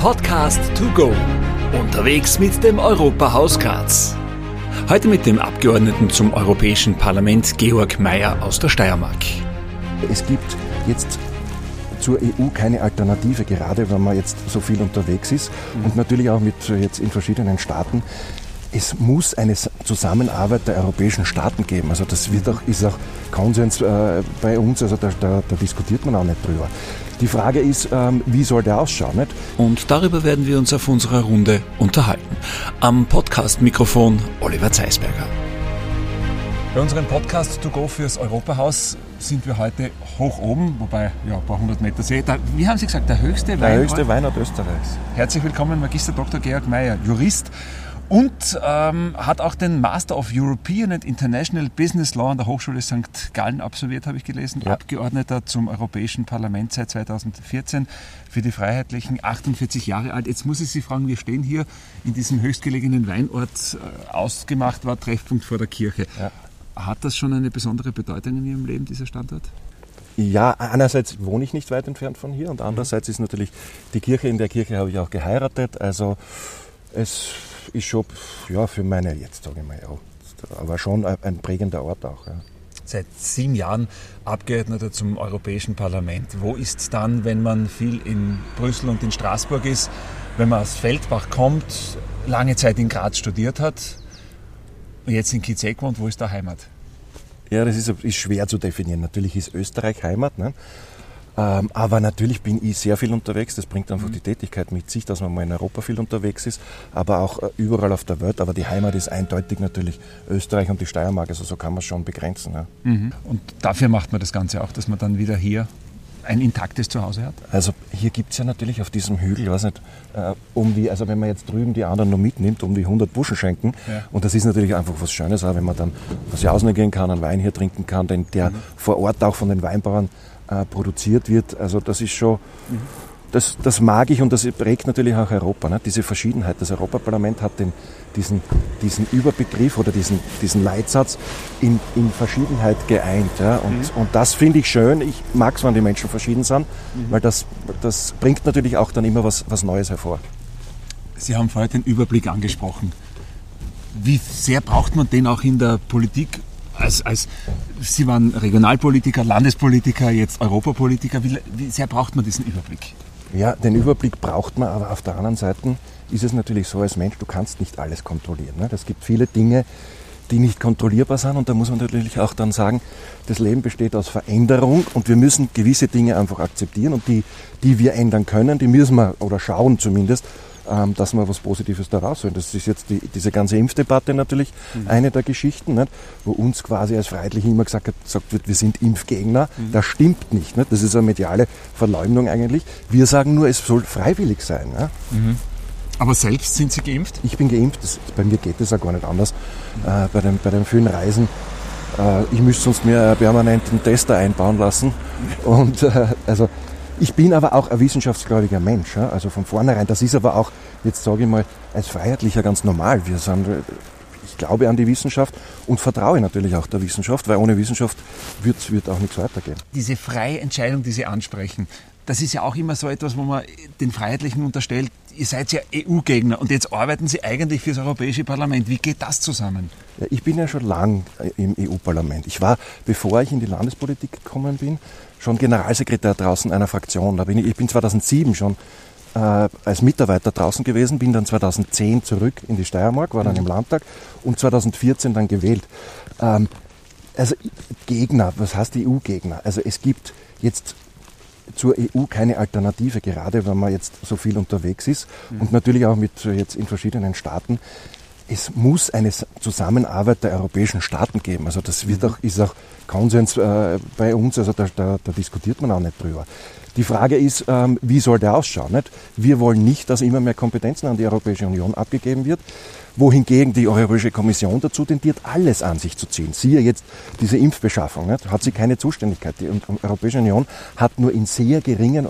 Podcast to go. Unterwegs mit dem Europahaus Graz. Heute mit dem Abgeordneten zum Europäischen Parlament Georg Mayer aus der Steiermark. Es gibt jetzt zur EU keine Alternative, gerade wenn man jetzt so viel unterwegs ist und natürlich auch mit jetzt in verschiedenen Staaten. Es muss eine Zusammenarbeit der europäischen Staaten geben. Also das wird auch, ist auch Konsens äh, bei uns, also da, da, da, diskutiert man auch nicht drüber. Die Frage ist, ähm, wie soll der ausschauen? Nicht? Und darüber werden wir uns auf unserer Runde unterhalten. Am Podcast-Mikrofon Oliver Zeisberger. Bei unserem Podcast To Go fürs Europahaus sind wir heute hoch oben, wobei ja, ein paar hundert Meter See. Da, wie haben Sie gesagt, der höchste der Weinort? Der höchste Weinort Österreichs. Herzlich willkommen, Magister Dr. Georg Mayer, Jurist und ähm, hat auch den Master of European and International Business Law an der Hochschule St. Gallen absolviert, habe ich gelesen. Ja. Abgeordneter zum Europäischen Parlament seit 2014 für die Freiheitlichen, 48 Jahre alt. Jetzt muss ich Sie fragen, wir stehen hier in diesem höchstgelegenen Weinort, äh, ausgemacht war Treffpunkt vor der Kirche. Ja. Hat das schon eine besondere Bedeutung in Ihrem Leben, dieser Standort? Ja, einerseits wohne ich nicht weit entfernt von hier und andererseits ist natürlich die Kirche, in der Kirche habe ich auch geheiratet. Also es ist schon ja, für meine, jetzt sage ich mal, ja, aber schon ein prägender Ort auch. Ja. Seit sieben Jahren Abgeordneter zum Europäischen Parlament. Wo ist es dann, wenn man viel in Brüssel und in Straßburg ist, wenn man aus Feldbach kommt, lange Zeit in Graz studiert hat und jetzt in Kitzek wohnt, wo ist da Heimat? Ja, das ist, ist schwer zu definieren. Natürlich ist Österreich Heimat. Ne? Ähm, aber natürlich bin ich sehr viel unterwegs. Das bringt einfach mhm. die Tätigkeit mit sich, dass man mal in Europa viel unterwegs ist, aber auch äh, überall auf der Welt. Aber die Heimat ist eindeutig natürlich Österreich und die Steiermark. Also so kann man es schon begrenzen. Ja. Mhm. Und dafür macht man das Ganze auch, dass man dann wieder hier ein intaktes Zuhause hat? Also hier gibt es ja natürlich auf diesem Hügel, weiß nicht, äh, um die, also wenn man jetzt drüben die anderen noch mitnimmt, um die 100 Buschen schenken. Ja. Und das ist natürlich einfach was Schönes, auch wenn man dann was Jausen gehen kann, einen Wein hier trinken kann, den, der mhm. vor Ort auch von den Weinbauern äh, produziert wird. Also das ist schon, mhm. das, das mag ich und das prägt natürlich auch Europa, ne? diese Verschiedenheit. Das Europaparlament hat den, diesen, diesen Überbegriff oder diesen, diesen Leitsatz in, in Verschiedenheit geeint. Ja? Und, mhm. und das finde ich schön. Ich mag es, wenn die Menschen verschieden sind, mhm. weil das, das bringt natürlich auch dann immer was, was Neues hervor. Sie haben vorher den Überblick angesprochen. Wie sehr braucht man den auch in der Politik als, als Sie waren Regionalpolitiker, Landespolitiker, jetzt Europapolitiker. Wie, wie sehr braucht man diesen Überblick? Ja, den Überblick braucht man, aber auf der anderen Seite ist es natürlich so als Mensch, du kannst nicht alles kontrollieren. Ne? Es gibt viele Dinge, die nicht kontrollierbar sind und da muss man natürlich auch dann sagen, das Leben besteht aus Veränderung und wir müssen gewisse Dinge einfach akzeptieren und die, die wir ändern können, die müssen wir oder schauen zumindest, ähm, dass wir was Positives daraus holen. Das ist jetzt die, diese ganze Impfdebatte natürlich mhm. eine der Geschichten, nicht? wo uns quasi als Freiheitliche immer gesagt, gesagt wird, wir sind Impfgegner. Mhm. Das stimmt nicht, nicht. Das ist eine mediale Verleumdung eigentlich. Wir sagen nur, es soll freiwillig sein. Mhm. Aber selbst sind Sie geimpft? Ich bin geimpft. Das, bei mir geht das auch gar nicht anders. Äh, bei, den, bei den vielen Reisen äh, ich müsste sonst mir einen permanenten Tester einbauen lassen. Und äh, also ich bin aber auch ein wissenschaftsgläubiger Mensch. Ja? Also von vornherein. Das ist aber auch, jetzt sage ich mal, als Freiheitlicher ganz normal. Wir sind, ich glaube an die Wissenschaft und vertraue natürlich auch der Wissenschaft, weil ohne Wissenschaft wird, wird auch nichts weitergehen. Diese freie Entscheidung, die Sie ansprechen, das ist ja auch immer so etwas, wo man den Freiheitlichen unterstellt, ihr seid ja EU-Gegner und jetzt arbeiten Sie eigentlich für das Europäische Parlament. Wie geht das zusammen? Ja, ich bin ja schon lang im EU-Parlament. Ich war, bevor ich in die Landespolitik gekommen bin, schon Generalsekretär draußen einer Fraktion. Da bin ich, ich bin 2007 schon äh, als Mitarbeiter draußen gewesen, bin dann 2010 zurück in die Steiermark, war dann mhm. im Landtag und 2014 dann gewählt. Ähm, also Gegner, was heißt EU-Gegner? Also es gibt jetzt zur EU keine Alternative, gerade wenn man jetzt so viel unterwegs ist mhm. und natürlich auch mit jetzt in verschiedenen Staaten es muss eine Zusammenarbeit der europäischen Staaten geben. Also das wird mhm. auch, ist auch Konsens äh, bei uns, also da, da, da, diskutiert man auch nicht drüber. Die Frage ist, ähm, wie soll der ausschauen? Nicht? Wir wollen nicht, dass immer mehr Kompetenzen an die Europäische Union abgegeben wird, wohingegen die Europäische Kommission dazu tendiert, alles an sich zu ziehen. Siehe jetzt diese Impfbeschaffung, nicht? hat sie keine Zuständigkeit. Die Europäische Union hat nur in sehr geringen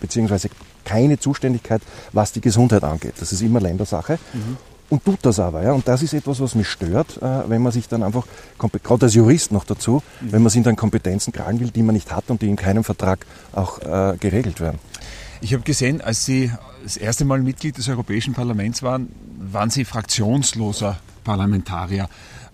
beziehungsweise keine Zuständigkeit, was die Gesundheit angeht. Das ist immer Ländersache. Mhm und tut das aber. Ja? Und das ist etwas, was mich stört, äh, wenn man sich dann einfach, gerade als Jurist noch dazu, mhm. wenn man sich dann Kompetenzen kragen will, die man nicht hat und die in keinem Vertrag auch äh, geregelt werden. Ich habe gesehen, als Sie das erste Mal Mitglied des Europäischen Parlaments waren, waren Sie fraktionsloser Parlamentarier.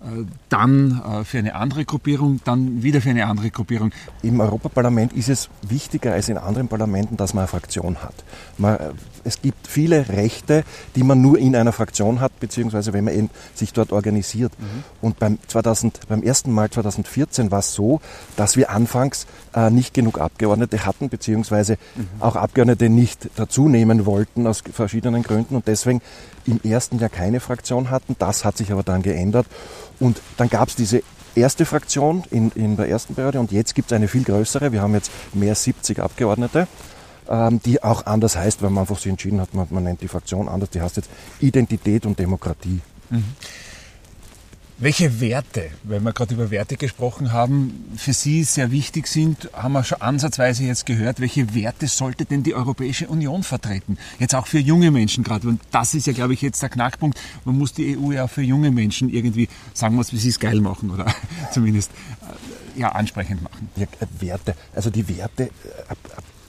Äh, dann äh, für eine andere Gruppierung, dann wieder für eine andere Gruppierung. Im Europaparlament ist es wichtiger als in anderen Parlamenten, dass man eine Fraktion hat. Man, äh, es gibt viele Rechte, die man nur in einer Fraktion hat, beziehungsweise wenn man sich dort organisiert. Mhm. Und beim, 2000, beim ersten Mal 2014 war es so, dass wir anfangs äh, nicht genug Abgeordnete hatten, beziehungsweise mhm. auch Abgeordnete nicht dazu nehmen wollten aus verschiedenen Gründen und deswegen im ersten Jahr keine Fraktion hatten. Das hat sich aber dann geändert. Und dann gab es diese erste Fraktion in, in der ersten Periode und jetzt gibt es eine viel größere. Wir haben jetzt mehr als 70 Abgeordnete, ähm, die auch anders heißt, weil man einfach sich entschieden hat, man, man nennt die Fraktion anders. Die heißt jetzt Identität und Demokratie. Mhm. Welche Werte, weil wir gerade über Werte gesprochen haben, für Sie sehr wichtig sind, haben wir schon ansatzweise jetzt gehört. Welche Werte sollte denn die Europäische Union vertreten? Jetzt auch für junge Menschen gerade. Und das ist ja, glaube ich, jetzt der Knackpunkt. Man muss die EU ja auch für junge Menschen irgendwie, sagen wir es, wie sie es geil machen oder zumindest äh, ja, ansprechend machen. Ja, Werte, also die Werte, äh,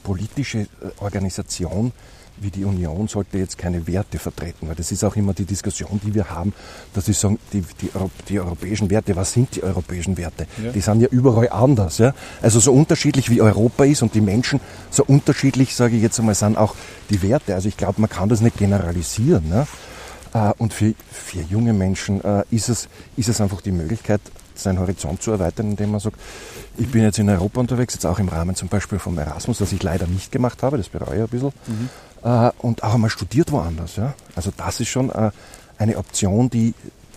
politische äh, Organisation wie die Union sollte jetzt keine Werte vertreten, weil das ist auch immer die Diskussion, die wir haben, dass ich sagen, die, die, die europäischen Werte, was sind die europäischen Werte? Ja. Die sind ja überall anders. Ja? Also so unterschiedlich wie Europa ist und die Menschen, so unterschiedlich, sage ich jetzt einmal, sind auch die Werte. Also ich glaube, man kann das nicht generalisieren. Ne? Äh, und für, für junge Menschen äh, ist es, ist es einfach die Möglichkeit, seinen Horizont zu erweitern, indem man sagt, ich bin jetzt in Europa unterwegs, jetzt auch im Rahmen zum Beispiel vom Erasmus, das ich leider nicht gemacht habe, das bereue ich ein bisschen. Mhm äh, und auch einmal studiert woanders. Ja? Also das ist schon äh, eine Option, die,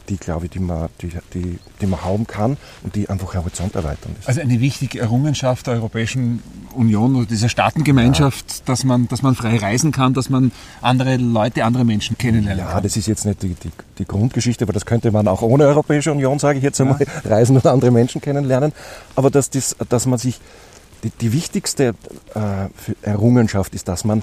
die glaube ich, die man, die, die, die man haben kann und die einfach Horizont erweitern ist. Also eine wichtige Errungenschaft der Europäischen Union oder dieser Staatengemeinschaft, ja. dass, man, dass man frei reisen kann, dass man andere Leute, andere Menschen kennenlernen ja, kann. Ja, das ist jetzt nicht die, die, die, Grundgeschichte, aber das könnte man auch ohne Europäische Union, sage ich jetzt einmal, ja. reisen und andere Menschen kennenlernen. Aber dass, das, dass man sich, die, die wichtigste äh, Errungenschaft ist, dass man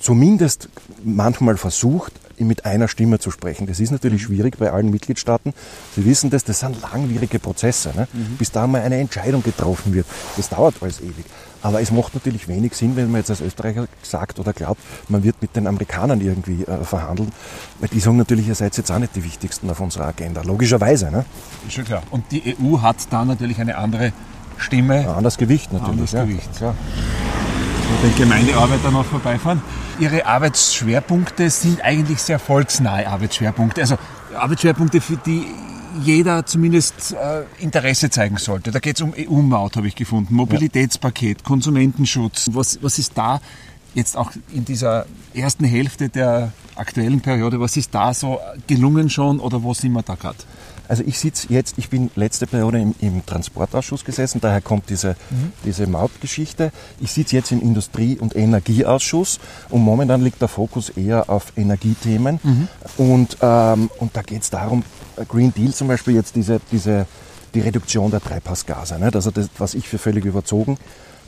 zumindest manchmal versucht, mit einer Stimme zu sprechen. Das ist natürlich schwierig bei allen Mitgliedstaaten. Sie wissen das, das sind langwierige Prozesse. Ne? Mhm. Bis da mal eine Entscheidung getroffen wird. Das dauert alles ewig. Aber es macht natürlich wenig Sinn, wenn man jetzt als Österreicher sagt oder glaubt, man wird mit den Amerikanern irgendwie äh, verhandeln. Weil die sagen natürlich, ihr seid jetzt auch nicht die wichtigsten auf unserer Agenda. Logischerweise. Ne? Ist schon klar. Und die EU hat da natürlich eine andere Stimme. Ein anderes Gewicht natürlich. Anderes ja. Gewicht. Ja den Gemeindearbeiter noch vorbeifahren. Ihre Arbeitsschwerpunkte sind eigentlich sehr volksnahe Arbeitsschwerpunkte. Also Arbeitsschwerpunkte, für die jeder zumindest äh, Interesse zeigen sollte. Da geht es um EU-Maut, habe ich gefunden, Mobilitätspaket, Konsumentenschutz. Was, was ist da jetzt auch in dieser ersten Hälfte der aktuellen Periode, was ist da so gelungen schon oder wo sind wir da gerade? Also ich sitze jetzt, ich bin letzte Periode im, im Transportausschuss gesessen, daher kommt diese, mhm. diese Mautgeschichte. Ich sitze jetzt im Industrie- und Energieausschuss und momentan liegt der Fokus eher auf Energiethemen. Mhm. Und, ähm, und da geht es darum, Green Deal zum Beispiel jetzt diese, diese, die Reduktion der Treibhausgase. Nicht? Also das, was ich für völlig überzogen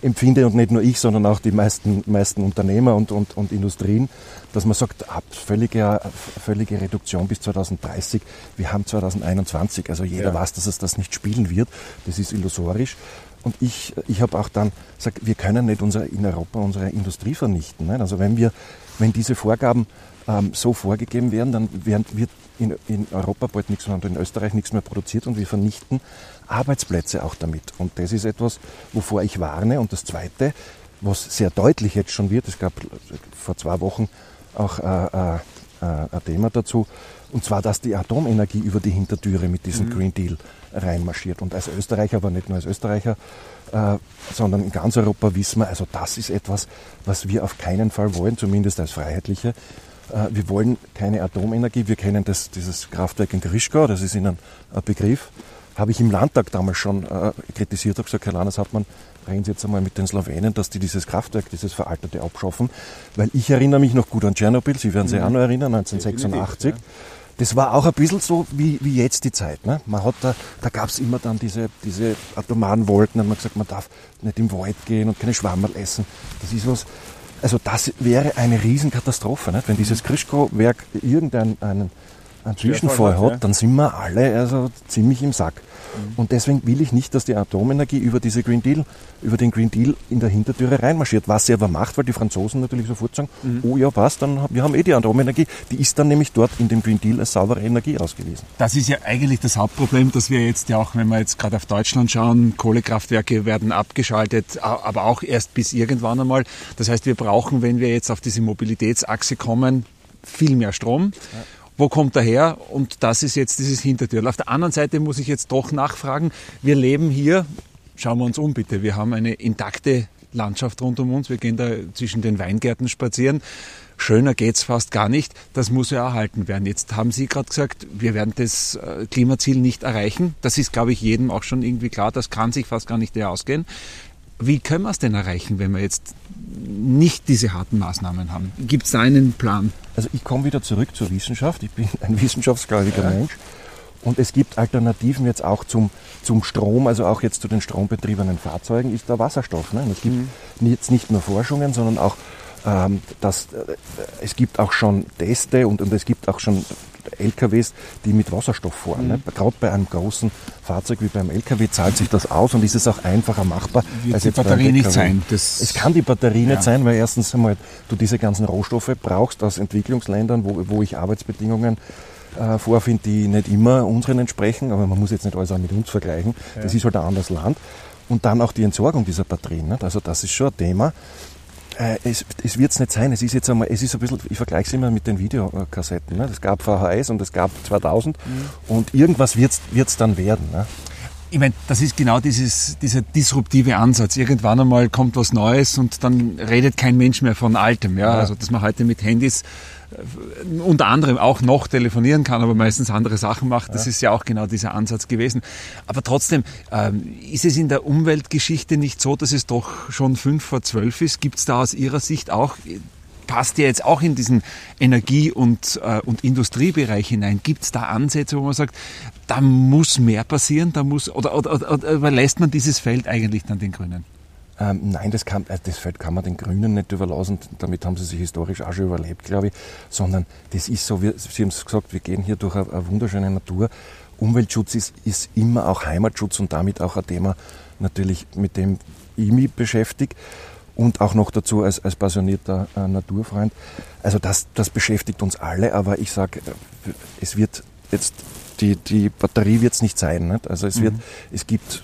empfinde und nicht nur ich, sondern auch die meisten, meisten Unternehmer und, und, und Industrien, dass man sagt, ab völlige, völlige Reduktion bis 2030. Wir haben 2021, also jeder ja. weiß, dass es das nicht spielen wird. Das ist illusorisch. Und ich, ich habe auch dann gesagt, wir können nicht unsere, in Europa unsere Industrie vernichten. Ne? Also wenn wir, wenn diese Vorgaben ähm, so vorgegeben werden, dann werden, wird in, in Europa bald nichts mehr und in Österreich nichts mehr produziert und wir vernichten Arbeitsplätze auch damit. Und das ist etwas, wovor ich warne. Und das Zweite, was sehr deutlich jetzt schon wird, es gab vor zwei Wochen auch äh, äh, äh, ein Thema dazu, und zwar, dass die Atomenergie über die Hintertüre mit diesem mhm. Green Deal reinmarschiert. Und als Österreicher, aber nicht nur als Österreicher, äh, sondern in ganz Europa wissen wir, also das ist etwas, was wir auf keinen Fall wollen, zumindest als Freiheitliche. Äh, wir wollen keine Atomenergie. Wir kennen das, dieses Kraftwerk in Grischkau, das ist Ihnen ein Begriff habe ich im Landtag damals schon äh, kritisiert, habe gesagt, Herr Landeshauptmann, reden Sie jetzt einmal mit den Slowenen, dass die dieses Kraftwerk, dieses veraltete abschaffen, weil ich erinnere mich noch gut an Tschernobyl, Sie werden sich mhm. auch noch erinnern, 1986. Das war auch ein bisschen so wie, wie jetzt die Zeit. Ne? Man hat da, da gab es immer dann diese, diese atomaren Wolken man hat gesagt, man darf nicht im Wald gehen und keine Schwammerl essen. Das ist was, also das wäre eine Riesenkatastrophe, nicht? wenn dieses Krischko-Werk irgendeinen einen Zwischenfall hat, ja. dann sind wir alle also ziemlich im Sack. Mhm. Und deswegen will ich nicht, dass die Atomenergie über diese Green Deal, über den Green Deal in der Hintertüre reinmarschiert. Was sie aber macht, weil die Franzosen natürlich sofort sagen, mhm. oh ja, was, dann wir haben eh die Atomenergie. Die ist dann nämlich dort in dem Green Deal als saubere Energie ausgewiesen. Das ist ja eigentlich das Hauptproblem, dass wir jetzt ja auch, wenn wir jetzt gerade auf Deutschland schauen, Kohlekraftwerke werden abgeschaltet, aber auch erst bis irgendwann einmal. Das heißt, wir brauchen, wenn wir jetzt auf diese Mobilitätsachse kommen, viel mehr Strom. Ja wo kommt er her? Und das ist jetzt dieses Hintertür. Auf der anderen Seite muss ich jetzt doch nachfragen, wir leben hier, schauen wir uns um bitte, wir haben eine intakte Landschaft rund um uns, wir gehen da zwischen den Weingärten spazieren. Schöner geht's fast gar nicht. Das muss ja erhalten werden. Jetzt haben Sie gerade gesagt, wir werden das äh, Klimaziel nicht erreichen. Das ist, glaube ich, jedem auch schon irgendwie klar. Das kann sich fast gar nicht mehr ausgehen. Wie können wir es denn erreichen, wenn wir jetzt nicht diese harten Maßnahmen haben? Gibt es einen Plan? Also ich komme wieder zurück zur Wissenschaft. Ich bin ein wissenschaftsgläubiger ja. Mensch. Und es gibt Alternativen jetzt auch zum, zum Strom, also auch jetzt zu den strombetriebenen Fahrzeugen, ist der Wasserstoff. Ne? es gibt mhm. jetzt nicht nur Forschungen, sondern auch ähm, das, äh, es gibt auch schon Teste und, und es gibt auch schon LKWs, die mit Wasserstoff fahren. Ne? Mhm. Ne? Gerade bei einem großen Fahrzeug wie beim LKW zahlt sich das aus und ist es auch einfacher machbar. Wird als die Batterie nicht sein. Es kann die Batterie ja. nicht sein, weil erstens einmal du diese ganzen Rohstoffe brauchst aus Entwicklungsländern, wo, wo ich Arbeitsbedingungen äh, vorfinde, die nicht immer unseren entsprechen, aber man muss jetzt nicht alles auch mit uns vergleichen. Ja. Das ist halt ein anderes Land. Und dann auch die Entsorgung dieser Batterien. Nicht? Also das ist schon ein Thema. Äh, es, es wird es nicht sein. Es ist jetzt einmal, es ist ein bisschen, ich vergleiche es immer mit den Videokassetten. Ne? Es gab VHS und es gab 2000 mhm. und irgendwas wird es dann werden. Ne? Ich meine, das ist genau dieses, dieser disruptive Ansatz. Irgendwann einmal kommt was Neues und dann redet kein Mensch mehr von Altem. Ja? Also, dass man heute mit Handys unter anderem auch noch telefonieren kann, aber meistens andere Sachen macht. Das ja. ist ja auch genau dieser Ansatz gewesen. Aber trotzdem, ähm, ist es in der Umweltgeschichte nicht so, dass es doch schon fünf vor zwölf ist? Gibt es da aus Ihrer Sicht auch passt ja jetzt auch in diesen Energie- und, äh, und Industriebereich hinein. Gibt es da Ansätze, wo man sagt, da muss mehr passieren, da muss, oder, oder, oder, oder überlässt man dieses Feld eigentlich dann den Grünen? Ähm, nein, das, kann, äh, das Feld kann man den Grünen nicht überlassen, damit haben sie sich historisch auch schon überlebt, glaube ich, sondern das ist so, wie, Sie haben es gesagt, wir gehen hier durch eine, eine wunderschöne Natur. Umweltschutz ist, ist immer auch Heimatschutz und damit auch ein Thema natürlich, mit dem ich mich beschäftige und auch noch dazu als, als passionierter äh, Naturfreund. Also das, das beschäftigt uns alle, aber ich sage, äh, es wird jetzt, die, die Batterie wird es nicht sein. Nicht? Also es, wird, mhm. es gibt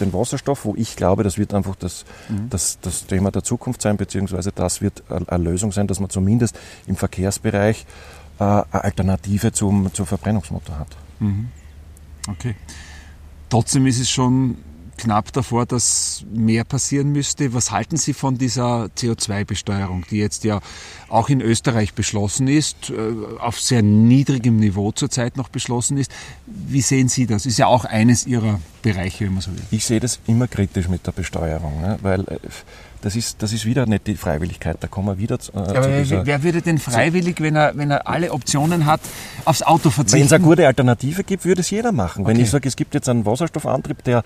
den Wasserstoff, wo ich glaube, das wird einfach das, mhm. das, das Thema der Zukunft sein, beziehungsweise das wird eine Lösung sein, dass man zumindest im Verkehrsbereich äh, eine Alternative zum, zum Verbrennungsmotor hat. Mhm. Okay. Trotzdem ist es schon knapp davor, dass mehr passieren müsste. Was halten Sie von dieser CO2-Besteuerung, die jetzt ja auch in Österreich beschlossen ist, äh, auf sehr niedrigem Niveau zurzeit noch beschlossen ist? Wie sehen Sie das? Ist ja auch eines Ihrer Bereiche, wenn man so will. Ich sehe das immer kritisch mit der Besteuerung, ne? weil äh, das ist, das ist wieder nicht die Freiwilligkeit. Da kommen wir wieder äh, zu, Aber dieser, wer würde denn freiwillig, wenn er, wenn er alle Optionen hat, aufs Auto verzichten? Wenn es eine gute Alternative gibt, würde es jeder machen. Okay. Wenn ich sage, es gibt jetzt einen Wasserstoffantrieb, der,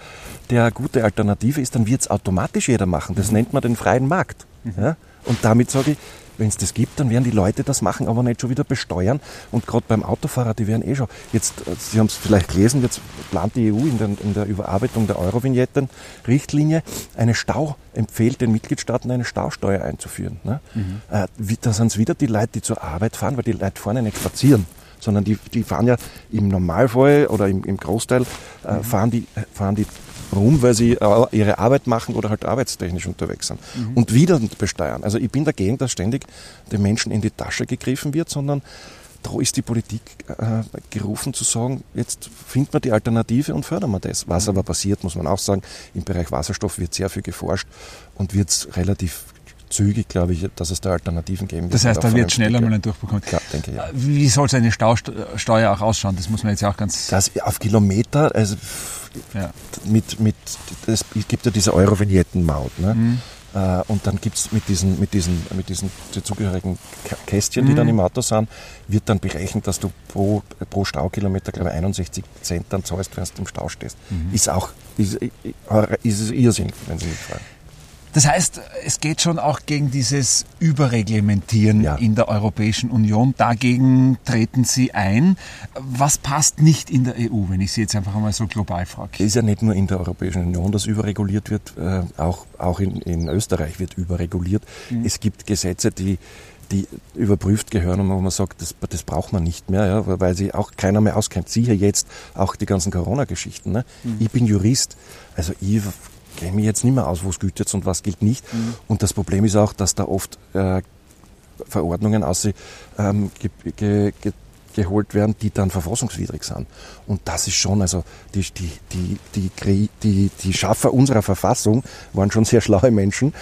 der eine gute Alternative ist, dann wird es automatisch jeder machen. Das nennt man den freien Markt. Mhm. Ja? Und damit sage ich, wenn es das gibt, dann werden die Leute das machen, aber nicht schon wieder besteuern. Und gerade beim Autofahrer, die werden eh schon, jetzt, äh, Sie haben es vielleicht gelesen, jetzt plant die EU in der, in der Überarbeitung der Eurovignetten-Richtlinie eine Stau, empfiehlt den Mitgliedstaaten eine Stausteuer einzuführen. Ne? Mhm. Äh, da sind es wieder die Leute, die zur Arbeit fahren, weil die Leute vorne nicht spazieren sondern die, die fahren ja im Normalfall oder im, im Großteil äh, mhm. fahren, die, fahren die rum, weil sie äh, ihre Arbeit machen oder halt arbeitstechnisch unterwegs sind. Mhm. Und wieder besteuern. Also ich bin dagegen, dass ständig den Menschen in die Tasche gegriffen wird, sondern da ist die Politik äh, gerufen zu sagen, jetzt finden wir die Alternative und fördern wir das. Was mhm. aber passiert, muss man auch sagen, im Bereich Wasserstoff wird sehr viel geforscht und wird relativ zügig, glaube ich, dass es da Alternativen geben wird. Das heißt, da wird schneller mal ein Durchbruch kommen. Ja, denke. Ja. Wie soll so eine Stausteuer auch ausschauen? Das muss man jetzt ja auch ganz... Das auf Kilometer, also ja. mit, mit, es gibt ja diese Euro-Vignetten-Maut. Ne? Mhm. Äh, und dann gibt es mit diesen, mit diesen, mit diesen zugehörigen Kästchen, die mhm. dann im Auto sind, wird dann berechnet, dass du pro, pro Staukilometer, glaube ich, 61 Cent dann zahlst, wenn du im Stau stehst. Mhm. Ist auch, ist, ist, ist Irrsinn, wenn Sie mich fragen. Das heißt, es geht schon auch gegen dieses Überreglementieren ja. in der Europäischen Union. Dagegen treten Sie ein. Was passt nicht in der EU, wenn ich Sie jetzt einfach einmal so global frage? Es ist ja nicht nur in der Europäischen Union, dass überreguliert wird, äh, auch, auch in, in Österreich wird überreguliert. Mhm. Es gibt Gesetze, die die überprüft gehören und wo man sagt, das, das braucht man nicht mehr, ja, weil sich auch keiner mehr auskennt. Siehe jetzt auch die ganzen Corona-Geschichten. Ne? Mhm. Ich bin Jurist, also ich kenne mich jetzt nicht mehr aus, wo es gilt jetzt und was gilt nicht. Mhm. Und das Problem ist auch, dass da oft äh, Verordnungen aus, ähm, ge, ge, ge, geholt werden, die dann verfassungswidrig sind. Und das ist schon, also die, die, die, die, die, die Schaffer unserer Verfassung waren schon sehr schlaue Menschen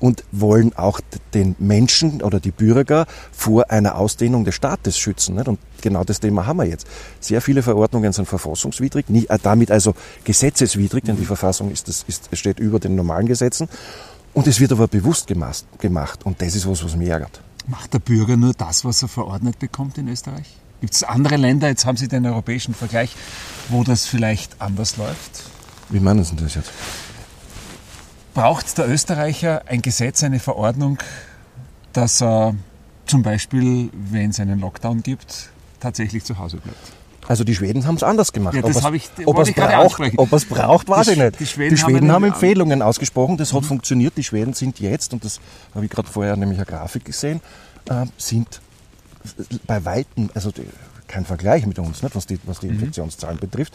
und wollen auch den Menschen oder die Bürger vor einer Ausdehnung des Staates schützen. Nicht? Und genau das Thema haben wir jetzt. Sehr viele Verordnungen sind verfassungswidrig, nie, äh, damit also gesetzeswidrig, denn die Verfassung ist, das, ist, steht über den normalen Gesetzen. Und es wird aber bewusst gemacht, gemacht. Und das ist was, was mich ärgert. Macht der Bürger nur das, was er verordnet bekommt in Österreich? Gibt es andere Länder, jetzt haben Sie den europäischen Vergleich, wo das vielleicht anders läuft? Wie meinen Sie das jetzt? braucht der Österreicher ein Gesetz, eine Verordnung, dass er zum Beispiel, wenn es einen Lockdown gibt, tatsächlich zu Hause bleibt? Also die Schweden haben es anders gemacht. Ja, das ob ich, ob es braucht, ob es braucht, weiß die, ich nicht. Die Schweden, die Schweden haben, haben, Empfehlungen ausgesprochen, das mhm. hat funktioniert. Die Schweden sind jetzt, und das habe ich gerade vorher nämlich eine Grafik gesehen, äh, sind bei Weitem, also kein Vergleich mit uns, nicht, was die, was die mhm. Infektionszahlen betrifft,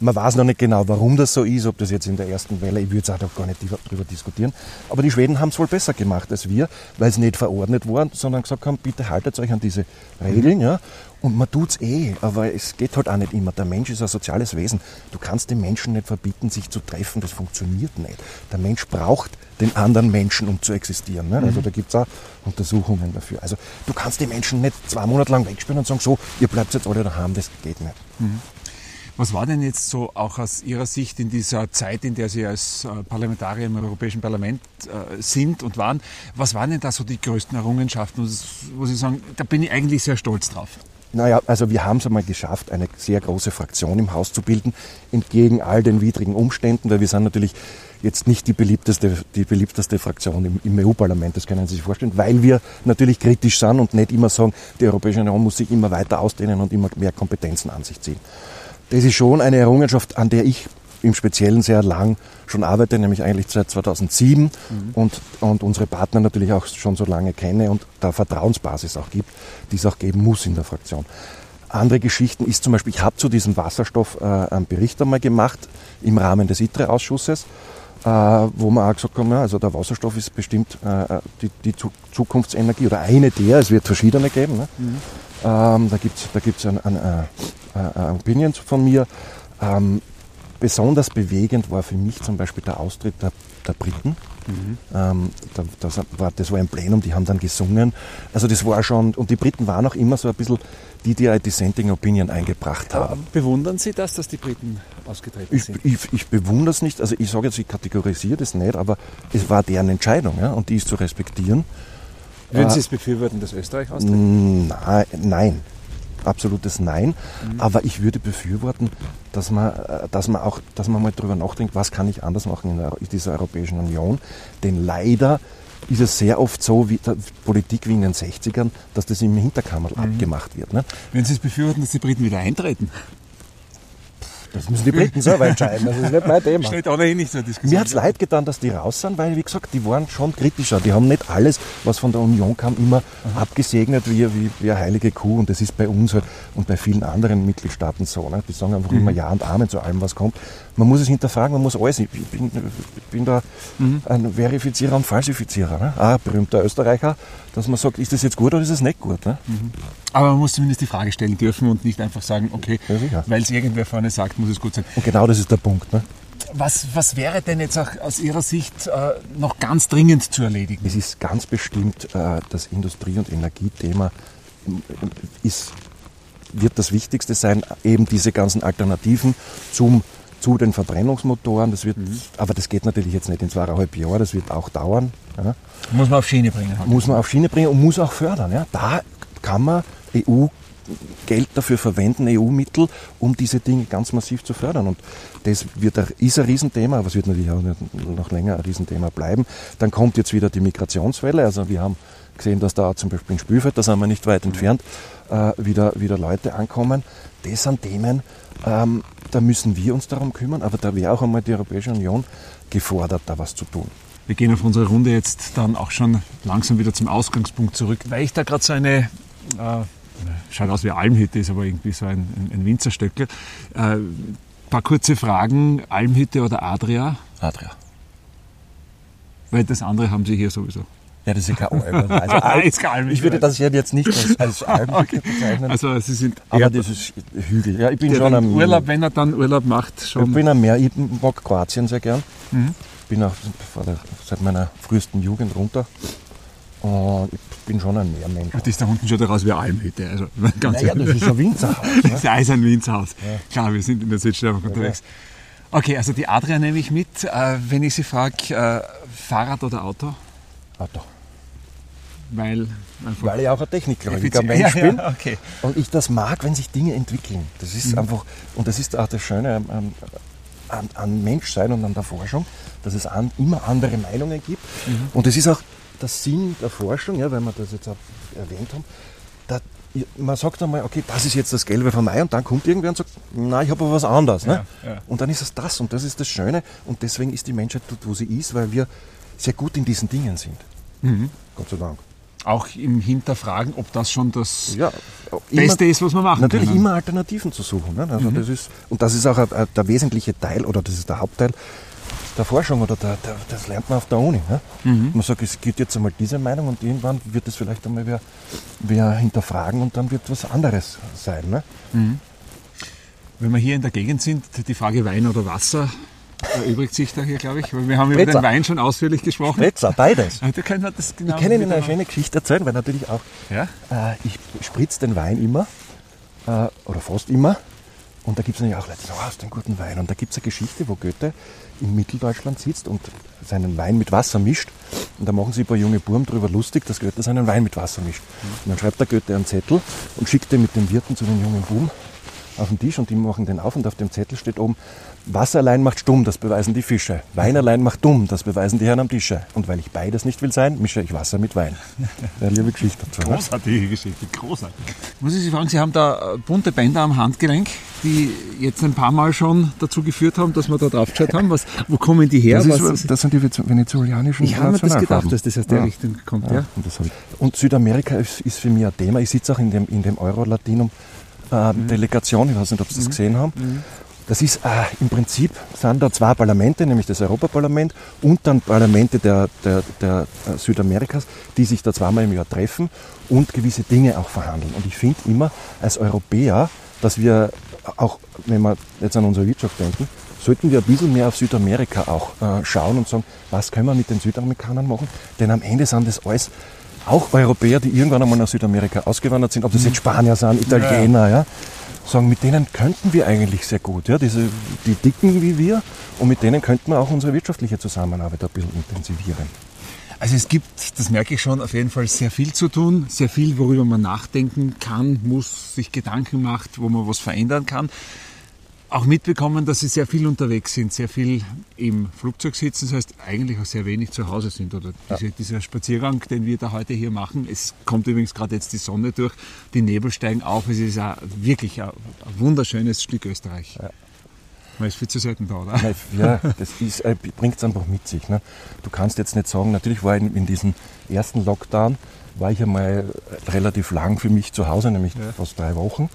man weiß noch nicht genau, warum das so ist, ob das jetzt in der ersten Welle, ich würde es auch gar nicht darüber diskutieren. Aber die Schweden haben es wohl besser gemacht als wir, weil sie nicht verordnet waren, sondern gesagt haben, bitte haltet euch an diese Regeln. Ja. Und man tut es eh, aber es geht halt auch nicht immer. Der Mensch ist ein soziales Wesen. Du kannst den Menschen nicht verbieten, sich zu treffen. Das funktioniert nicht. Der Mensch braucht den anderen Menschen, um zu existieren. Ne? Also mhm. da gibt es auch Untersuchungen dafür. Also du kannst die Menschen nicht zwei Monate lang wegspielen und sagen, so, ihr bleibt jetzt alle daheim. Das geht nicht. Mhm. Was war denn jetzt so auch aus Ihrer Sicht in dieser Zeit, in der Sie als äh, Parlamentarier im Europäischen Parlament äh, sind und waren, was waren denn da so die größten Errungenschaften, wo Sie sagen, da bin ich eigentlich sehr stolz drauf? Naja, also wir haben es einmal geschafft, eine sehr große Fraktion im Haus zu bilden, entgegen all den widrigen Umständen, weil wir sind natürlich jetzt nicht die beliebteste, die beliebteste Fraktion im, im EU-Parlament, das können Sie sich vorstellen, weil wir natürlich kritisch sind und nicht immer sagen, die Europäische Union muss sich immer weiter ausdehnen und immer mehr Kompetenzen an sich ziehen das ist schon eine Errungenschaft, an der ich im Speziellen sehr lang schon arbeite, nämlich eigentlich seit 2007 mhm. und, und unsere Partner natürlich auch schon so lange kenne und da Vertrauensbasis auch gibt, die es auch geben muss in der Fraktion. Andere Geschichten ist zum Beispiel, ich habe zu diesem Wasserstoff äh, einen Bericht einmal gemacht im Rahmen des ITRE-Ausschusses, äh, wo wir auch gesagt haben, ja, also der Wasserstoff ist bestimmt äh, die, die Zukunftsenergie oder eine der, es wird verschiedene geben. Ne? Mhm. Ähm, da gibt es da gibt's ein, ein, ein, ein Opinion von mir. Ähm, besonders bewegend war für mich zum Beispiel der Austritt der, der Briten. Mhm. Ähm, das, war, das war ein Plenum, die haben dann gesungen. Also das war schon, und die Briten waren auch immer so ein bisschen die, die die Dissenting Opinion eingebracht haben. Bewundern Sie das, dass die Briten ausgetreten ich, sind? Ich, ich bewundere es nicht, also ich sage jetzt, ich kategorisiere das nicht, aber es war deren Entscheidung ja, und die ist zu respektieren. Würden Sie es befürworten, dass Österreich austritt? Nein, nein. Absolutes Nein. Mhm. Aber ich würde befürworten, dass man, äh, dass man auch, dass man mal drüber nachdenkt, was kann ich anders machen in, der, in dieser Europäischen Union. Denn leider ist es sehr oft so, wie Politik wie in den 60ern, dass das im Hinterkammer mhm. abgemacht wird. Ne? Wenn Sie es befürworten, dass die Briten wieder eintreten? Das müssen die Briten selber entscheiden, das ist nicht mein Thema. Steht ohnehin nicht zur Diskussion. Mir hat es leid getan, dass die raus sind, weil, wie gesagt, die waren schon kritischer. Die haben nicht alles, was von der Union kam, immer Aha. abgesegnet wie, wie, wie eine heilige Kuh. Und das ist bei uns halt und bei vielen anderen Mitgliedstaaten so. Ne? Die sagen einfach mhm. immer Ja und Amen zu allem, was kommt. Man muss es hinterfragen, man muss alles. Ich bin, ich bin da mhm. ein Verifizierer und Falsifizierer. Ne? Ein berühmter Österreicher, dass man sagt, ist das jetzt gut oder ist es nicht gut? Ne? Mhm. Aber man muss zumindest die Frage stellen dürfen und nicht einfach sagen, okay, ja, weil es irgendwer vorne sagt, muss es gut sein. Und genau das ist der Punkt. Ne? Was, was wäre denn jetzt auch aus Ihrer Sicht äh, noch ganz dringend zu erledigen? Es ist ganz bestimmt äh, das Industrie- und Energiethema äh, ist, wird das Wichtigste sein, eben diese ganzen Alternativen zum zu den Verbrennungsmotoren. Das wird, mhm. Aber das geht natürlich jetzt nicht in zweieinhalb Jahren, das wird auch dauern. Ja. Muss man auf Schiene bringen. Muss man auf Schiene bringen und muss auch fördern. Ja. Da kann man EU Geld dafür verwenden, EU-Mittel, um diese Dinge ganz massiv zu fördern. Und das wird, ist ein Riesenthema, aber es wird natürlich auch noch länger ein Riesenthema bleiben. Dann kommt jetzt wieder die Migrationswelle. Also wir haben gesehen, dass da zum Beispiel in Spülfeld, da sind wir nicht weit entfernt, äh, wieder, wieder Leute ankommen. Das sind Themen, ähm, da müssen wir uns darum kümmern, aber da wäre auch einmal die Europäische Union gefordert, da was zu tun. Wir gehen auf unsere Runde jetzt dann auch schon langsam wieder zum Ausgangspunkt zurück, weil ich da gerade so eine, äh, schaut aus wie eine Almhütte, ist aber irgendwie so ein, ein, ein Winzerstöckel. Äh, paar kurze Fragen, Almhütte oder Adria? Adria. Weil das andere haben Sie hier sowieso. Ja, das ist ja kein Alm. Also Alm, kein Alm ich würde das jetzt nicht als, als Alm okay. bezeichnen. Also Sie sind aber das ist Hügel. Ja, ich bin schon am Urlaub, wenn er dann Urlaub macht, schon. Ich bin am Meer. Ich mag Kroatien sehr gern. Mhm. Bin auch seit meiner frühesten Jugend runter. Und ich bin schon ein Meermensch. Das ist da unten schon daraus wie eine Almhütte. Also ganz naja, das ist ein Winzerhaus. Ne? das ist ein Winzerhaus. Ja. Klar, wir sind in der Südsteiermark unterwegs. Okay, also die Adria nehme ich mit. Äh, wenn ich Sie frage, äh, Fahrrad oder Auto? Auto weil Weil ich auch ein technikgläubiger Mensch ja, bin. Ja, okay. Und ich das mag, wenn sich Dinge entwickeln. Das ist mhm. einfach, und das ist auch das Schöne an, an, an, Menschsein und an der Forschung, dass es an, immer andere Meinungen gibt. Mhm. Und es ist auch der Sinn der Forschung, ja, weil wir das jetzt auch erwähnt haben, da, man sagt einmal, okay, das ist jetzt das Gelbe von Mai und dann kommt irgendwer und sagt, nein, ich habe aber was anderes. Ne? Ja, und dann ist es das und das ist das Schöne und deswegen ist die Menschheit dort, wo sie ist, weil wir sehr gut in diesen Dingen sind. Mhm. Gott sei Dank auch im Hinterfragen, ob das schon das ja, Beste ist, was man machen Natürlich können. immer Alternativen zu suchen. Ne? Also mhm. das ist, und das ist auch der wesentliche Teil oder das ist der Hauptteil der Forschung oder der, der, das lernt man auf der Uni. Ne? Mhm. Man sagt, es gibt jetzt einmal diese Meinung und irgendwann wird es vielleicht einmal wer, wer hinterfragen und dann wird was anderes sein. Ne? Mhm. Wenn wir hier in der Gegend sind, die Frage Wein oder Wasser erübrigt sich da hier, glaube ich. Weil wir haben Spritzer. über den Wein schon ausführlich gesprochen. Spritzer, beides. Da können wir das genau ich kann Ihnen eine schöne Geschichte erzählen, weil natürlich auch, ja? äh, ich spritze den Wein immer, äh, oder fast immer. Und da gibt es natürlich auch Leute, die sagen, oh, hast du einen guten Wein. Und da gibt es eine Geschichte, wo Goethe in Mitteldeutschland sitzt und seinen Wein mit Wasser mischt. Und da machen sich ein paar junge Burm darüber lustig, dass Goethe seinen Wein mit Wasser mischt. Und dann schreibt der Goethe einen Zettel und schickt den mit dem Wirten zu den jungen Buben auf den Tisch und die machen den auf und auf dem Zettel steht oben, Wasser allein macht stumm, das beweisen die Fische. Wein allein macht dumm, das beweisen die Herren am Tische. Und weil ich beides nicht will sein, mische ich Wasser mit Wein. Eine liebe Geschichte dazu. Großartige Geschichte, großartig. Muss ich Sie fragen, Sie haben da bunte Bänder am Handgelenk, die jetzt ein paar Mal schon dazu geführt haben, dass wir da drauf geschaut haben. Was, wo kommen die her? Das, ist, das sind die venezolanischen Ich habe mir das gedacht, dass das aus der ja. Richtung kommt. Ja. ja. Und, und, Südamerika ist, ist, für mich ein Thema. Ich sitze auch in dem, in dem Euro-Latinum äh, mhm. Delegation, ich weiß nicht, ob Sie das mhm. gesehen haben. Mhm. Das ist äh, im Prinzip sind da zwei Parlamente, nämlich das Europaparlament und dann Parlamente der, der, der äh, Südamerikas, die sich da zweimal im Jahr treffen und gewisse Dinge auch verhandeln. Und ich finde immer als Europäer, dass wir auch, wenn wir jetzt an unsere Wirtschaft denken, sollten wir ein bisschen mehr auf Südamerika auch äh, schauen und sagen, was können wir mit den Südamerikanern machen? Denn am Ende sind das alles auch Europäer, die irgendwann einmal nach Südamerika ausgewandert sind, ob das jetzt Spanier sind, Italiener, ja, sagen, mit denen könnten wir eigentlich sehr gut, ja, diese, die Dicken wie wir, und mit denen könnten wir auch unsere wirtschaftliche Zusammenarbeit ein bisschen intensivieren. Also es gibt, das merke ich schon, auf jeden Fall sehr viel zu tun, sehr viel, worüber man nachdenken kann, muss, sich Gedanken macht, wo man was verändern kann auch mitbekommen, dass Sie sehr viel unterwegs sind, sehr viel im Flugzeug sitzen, das heißt eigentlich auch sehr wenig zu Hause sind. Oder diese, ja. dieser Spaziergang, den wir da heute hier machen, es kommt übrigens gerade jetzt die Sonne durch, die Nebel steigen auf, es ist ein, wirklich ein, ein wunderschönes Stück Österreich. Ja. Man ist viel zu selten da, oder? Ja, das äh, bringt es einfach mit sich. Ne? Du kannst jetzt nicht sagen, natürlich war in, in diesem ersten Lockdown, war ich einmal relativ lang für mich zu Hause, nämlich ja. fast drei Wochen.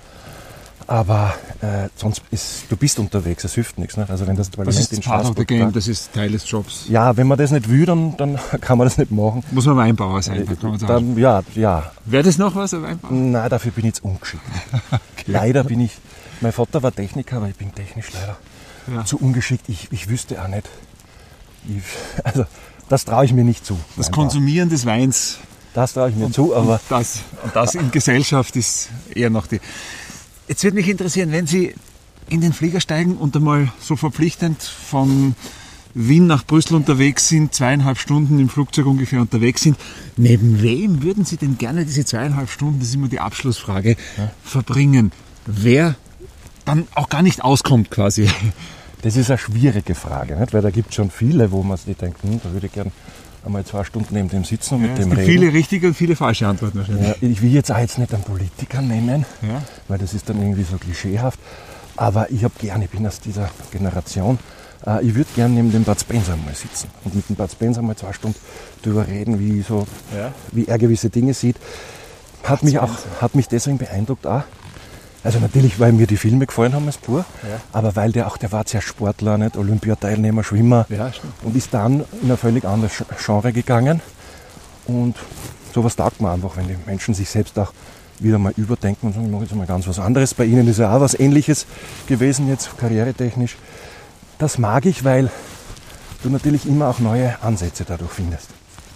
Aber äh, sonst ist, du bist unterwegs, es hilft nichts. Ne? Also wenn das Parlament das ist in the game, das ist Teil des Jobs. Ja, wenn man das nicht will, dann, dann kann man das nicht machen. Muss man Weinbauer sein, äh, dann, dann Ja, ja. Wäre das noch was, ein Weinbauer? Nein, dafür bin ich jetzt ungeschickt. okay. Leider bin ich, mein Vater war Techniker, aber ich bin technisch leider ja. zu ungeschickt. Ich, ich wüsste auch nicht. Ich, also das traue ich mir nicht zu. Das Weinbauer. Konsumieren des Weins. Das traue ich mir und, zu, aber... Und das, und das in Gesellschaft ist eher noch die... Jetzt würde mich interessieren, wenn Sie in den Flieger steigen und einmal so verpflichtend von Wien nach Brüssel unterwegs sind, zweieinhalb Stunden im Flugzeug ungefähr unterwegs sind. Neben wem würden Sie denn gerne diese zweieinhalb Stunden, das ist immer die Abschlussfrage, ja. verbringen? Wer dann auch gar nicht auskommt quasi? Das ist eine schwierige Frage, nicht? weil da gibt es schon viele, wo man sich denkt, hm, da würde ich gerne einmal zwei Stunden neben dem sitzen und ja, mit dem reden. Viele richtige und viele falsche Antworten wahrscheinlich. Ja, ich will jetzt auch jetzt nicht einen Politiker nennen, ja. weil das ist dann irgendwie so klischeehaft. Aber ich habe gerne, ich bin aus dieser Generation, äh, ich würde gerne neben dem Bud Spencer mal sitzen und mit dem Bud Spencer mal zwei Stunden darüber reden, wie, so, wie er gewisse Dinge sieht. Hat mich, auch, hat mich deswegen beeindruckt auch. Also natürlich, weil mir die Filme gefallen haben als Pur, ja. aber weil der auch, der war sehr Sportler, nicht Olympiateilnehmer, Schwimmer ja, und ist dann in ein völlig anderes Genre gegangen. Und sowas taugt man einfach, wenn die Menschen sich selbst auch wieder mal überdenken und sagen, ich mache jetzt mal ganz was anderes. Bei Ihnen ist ja auch was Ähnliches gewesen jetzt, karrieretechnisch. Das mag ich, weil du natürlich immer auch neue Ansätze dadurch findest.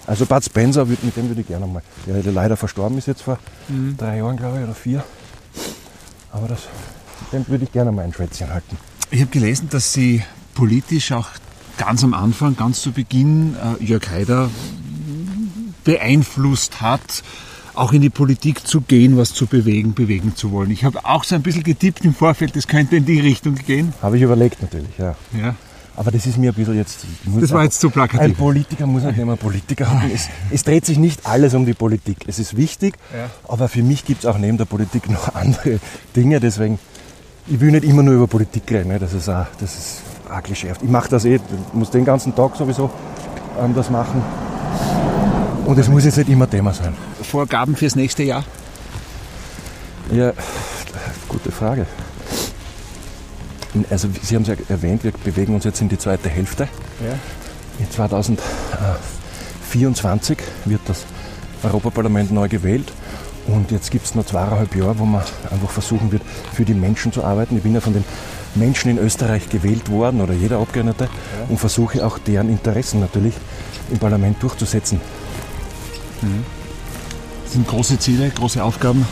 Also Bud Spencer, mit dem würde ich gerne mal, der leider verstorben ist jetzt vor mhm. drei Jahren, glaube ich, oder vier. Aber das, dem würde ich gerne mal ein Schwätzchen halten. Ich habe gelesen, dass Sie politisch auch ganz am Anfang, ganz zu Beginn, äh, Jörg Haider beeinflusst hat, auch in die Politik zu gehen, was zu bewegen, bewegen zu wollen. Ich habe auch so ein bisschen getippt im Vorfeld, das könnte in die Richtung gehen. Habe ich überlegt natürlich, ja. ja. Aber das ist mir ein bisschen jetzt. Das war jetzt zu plakativ. Ein Politiker muss nicht immer Politiker haben. Es, es, dreht sich nicht alles um die Politik. Es ist wichtig, ja. aber für mich gibt es auch neben der Politik noch andere Dinge. Deswegen, ich will nicht immer nur über Politik reden. Ne? Das ist auch, das ist auch klischeehaft. Ich mache das eh, ich muss den ganzen Tag sowieso ähm, das machen. Und es muss jetzt nicht immer Thema sein. Vorgaben fürs nächste Jahr? Ja, gute Frage. Also Sie haben es ja erwähnt, wir bewegen uns jetzt in die zweite Hälfte. Ja. In 2024 wird das Europaparlament neu gewählt. Und jetzt gibt es noch zweieinhalb Jahre, wo man einfach versuchen wird, für die Menschen zu arbeiten. Ich bin ja von den Menschen in Österreich gewählt worden oder jeder Abgeordnete ja. und versuche auch deren Interessen natürlich im Parlament durchzusetzen. Mhm. Das sind große Ziele, große Aufgaben.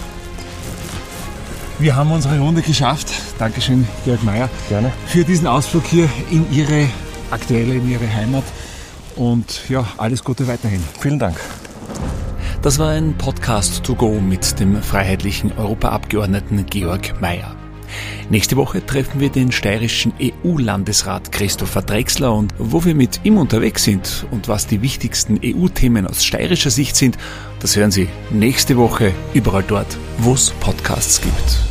Wir haben unsere Runde geschafft. Dankeschön, Georg Mayer. Gerne. Für diesen Ausflug hier in Ihre aktuelle, in Ihre Heimat. Und ja, alles Gute weiterhin. Vielen Dank. Das war ein Podcast to go mit dem freiheitlichen Europaabgeordneten Georg Mayer. Nächste Woche treffen wir den steirischen EU-Landesrat Christopher Drexler und wo wir mit ihm unterwegs sind und was die wichtigsten EU-Themen aus steirischer Sicht sind, das hören Sie nächste Woche überall dort, wo es Podcasts gibt.